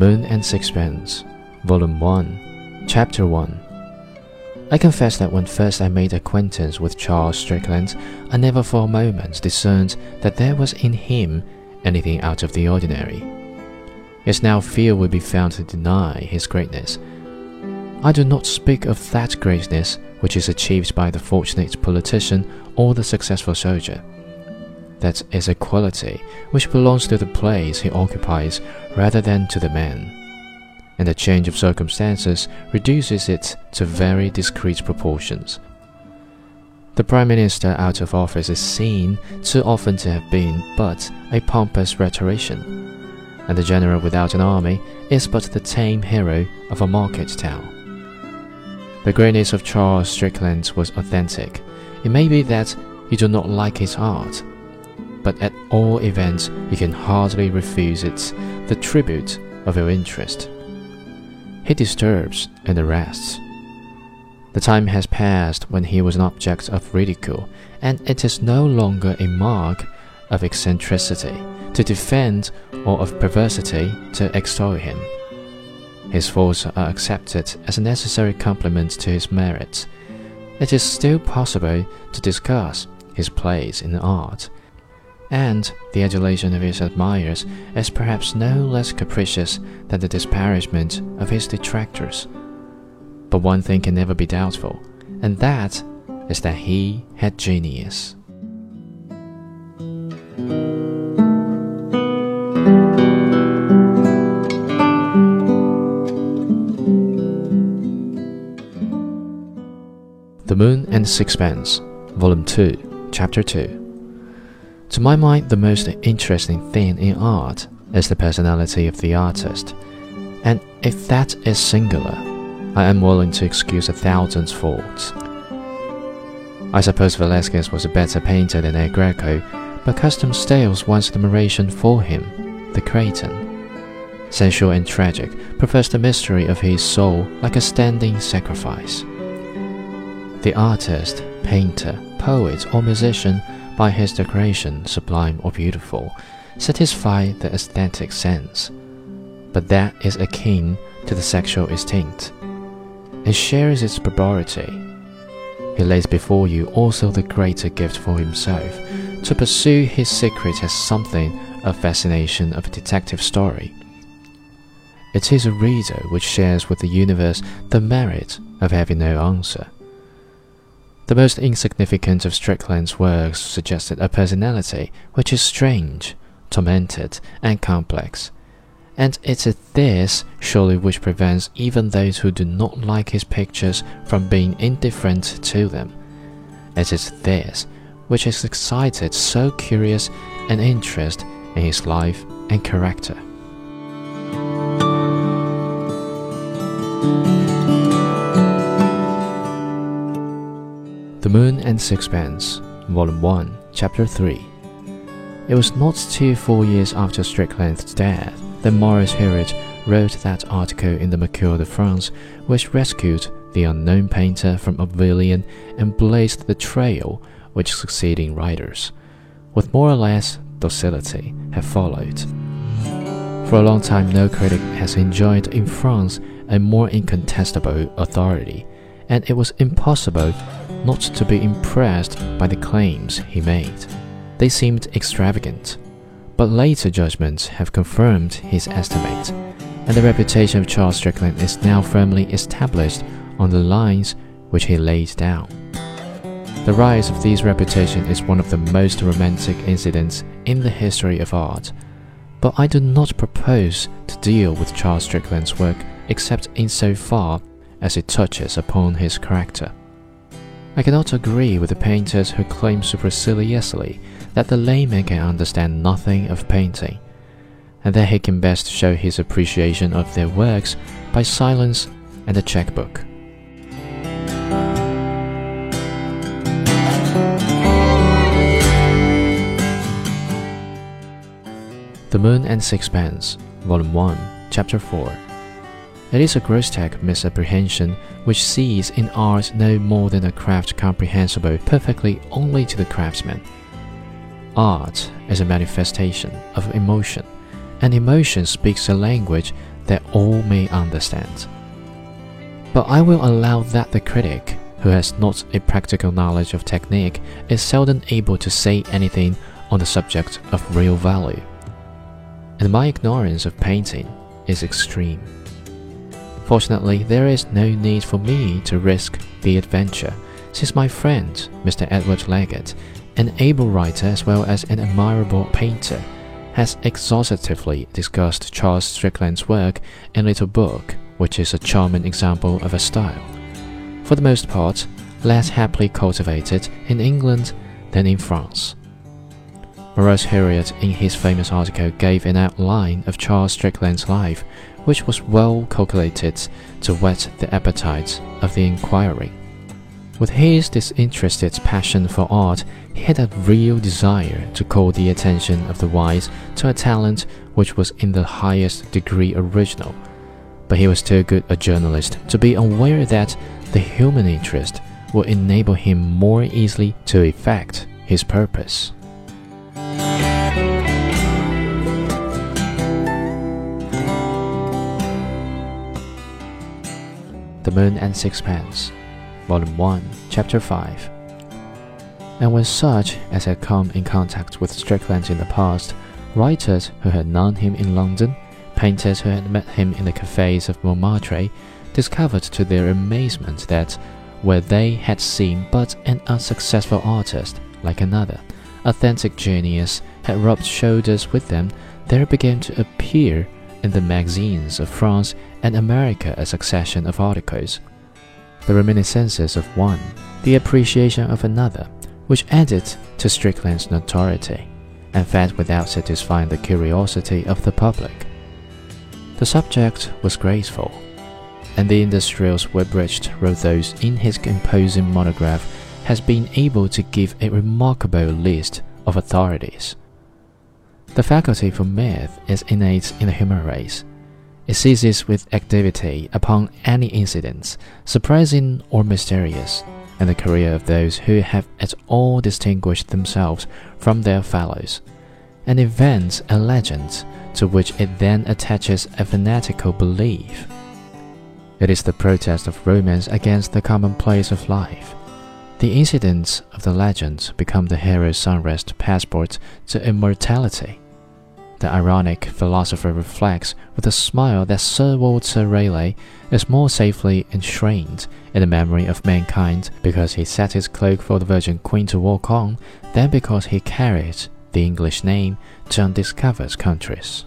Moon and Sixpence, Volume 1, Chapter 1. I confess that when first I made acquaintance with Charles Strickland, I never for a moment discerned that there was in him anything out of the ordinary. Yet now fear will be found to deny his greatness. I do not speak of that greatness which is achieved by the fortunate politician or the successful soldier. That is a quality which belongs to the place he occupies rather than to the man, and the change of circumstances reduces it to very discreet proportions. The Prime Minister out of office is seen too often to have been but a pompous rhetorician, and the general without an army is but the tame hero of a market town. The greatness of Charles Strickland was authentic. It may be that you do not like his art, but at all events you can hardly refuse it the tribute of your interest. He disturbs and arrests. The time has passed when he was an object of ridicule, and it is no longer a mark of eccentricity to defend or of perversity to extol him. His faults are accepted as a necessary complement to his merits. It is still possible to discuss his place in art and the adulation of his admirers is perhaps no less capricious than the disparagement of his detractors. But one thing can never be doubtful, and that is that he had genius. The Moon and Sixpence, Volume 2, Chapter 2. To my mind, the most interesting thing in art is the personality of the artist. And if that is singular, I am willing to excuse a thousand faults. I suppose Velasquez was a better painter than El Greco, but custom stales one's admiration for him, the Cretan. Sensual and tragic profess the mystery of his soul like a standing sacrifice. The artist, painter, poet, or musician by his decoration, sublime or beautiful, satisfy the aesthetic sense, but that is akin to the sexual instinct, and shares its barbarity. He lays before you also the greater gift for himself, to pursue his secret has something of fascination of a detective story. It is a reader which shares with the universe the merit of having no answer. The most insignificant of Strickland's works suggested a personality which is strange, tormented, and complex. And it is this, surely, which prevents even those who do not like his pictures from being indifferent to them. It is this which has excited so curious an interest in his life and character. Moon and Sixpence, Volume 1, Chapter 3. It was not till four years after Strickland's death that Maurice Huret wrote that article in the Mercure de France which rescued the unknown painter from oblivion and blazed the trail which succeeding writers, with more or less docility, have followed. For a long time, no critic has enjoyed in France a more incontestable authority, and it was impossible not to be impressed by the claims he made. They seemed extravagant, but later judgments have confirmed his estimate, and the reputation of Charles Strickland is now firmly established on the lines which he laid down. The rise of this reputation is one of the most romantic incidents in the history of art, but I do not propose to deal with Charles Strickland's work except in so far as it touches upon his character. I cannot agree with the painters who claim superciliously that the layman can understand nothing of painting, and that he can best show his appreciation of their works by silence and a checkbook. The Moon and Sixpence, Volume 1, Chapter 4. It is a grotesque misapprehension which sees in art no more than a craft comprehensible perfectly only to the craftsman. Art is a manifestation of emotion, and emotion speaks a language that all may understand. But I will allow that the critic, who has not a practical knowledge of technique, is seldom able to say anything on the subject of real value. And my ignorance of painting is extreme. Fortunately, there is no need for me to risk the adventure, since my friend, Mr. Edward Leggatt, an able writer as well as an admirable painter, has exhaustively discussed Charles Strickland's work in a little book, which is a charming example of a style, for the most part, less happily cultivated in England than in France. Maurice Huret, in his famous article, gave an outline of Charles Strickland's life, which was well calculated to whet the appetite of the inquiry. With his disinterested passion for art, he had a real desire to call the attention of the wise to a talent which was in the highest degree original. But he was too good a journalist to be aware that the human interest would enable him more easily to effect his purpose. The Moon and Sixpence, Volume 1, Chapter 5. And when such as had come in contact with Strickland in the past, writers who had known him in London, painters who had met him in the cafes of Montmartre, discovered to their amazement that where they had seen but an unsuccessful artist like another, authentic genius had rubbed shoulders with them, there began to appear in the magazines of France and America a succession of articles. The reminiscences of one, the appreciation of another, which added to Strickland's notoriety and fed without satisfying the curiosity of the public. The subject was graceful, and the Weybridge wrote those in his imposing monograph has been able to give a remarkable list of authorities. The faculty for myth is innate in the human race. It seizes with activity upon any incidents, surprising or mysterious, and the career of those who have at all distinguished themselves from their fellows, and invents a legend to which it then attaches a fanatical belief. It is the protest of romance against the commonplace of life. The incidents of the legend become the hero's sunrest passport to immortality. The ironic philosopher reflects with a smile that Sir Walter Raleigh is more safely enshrined in the memory of mankind because he set his cloak for the Virgin Queen to walk on than because he carried the English name to undiscovered countries.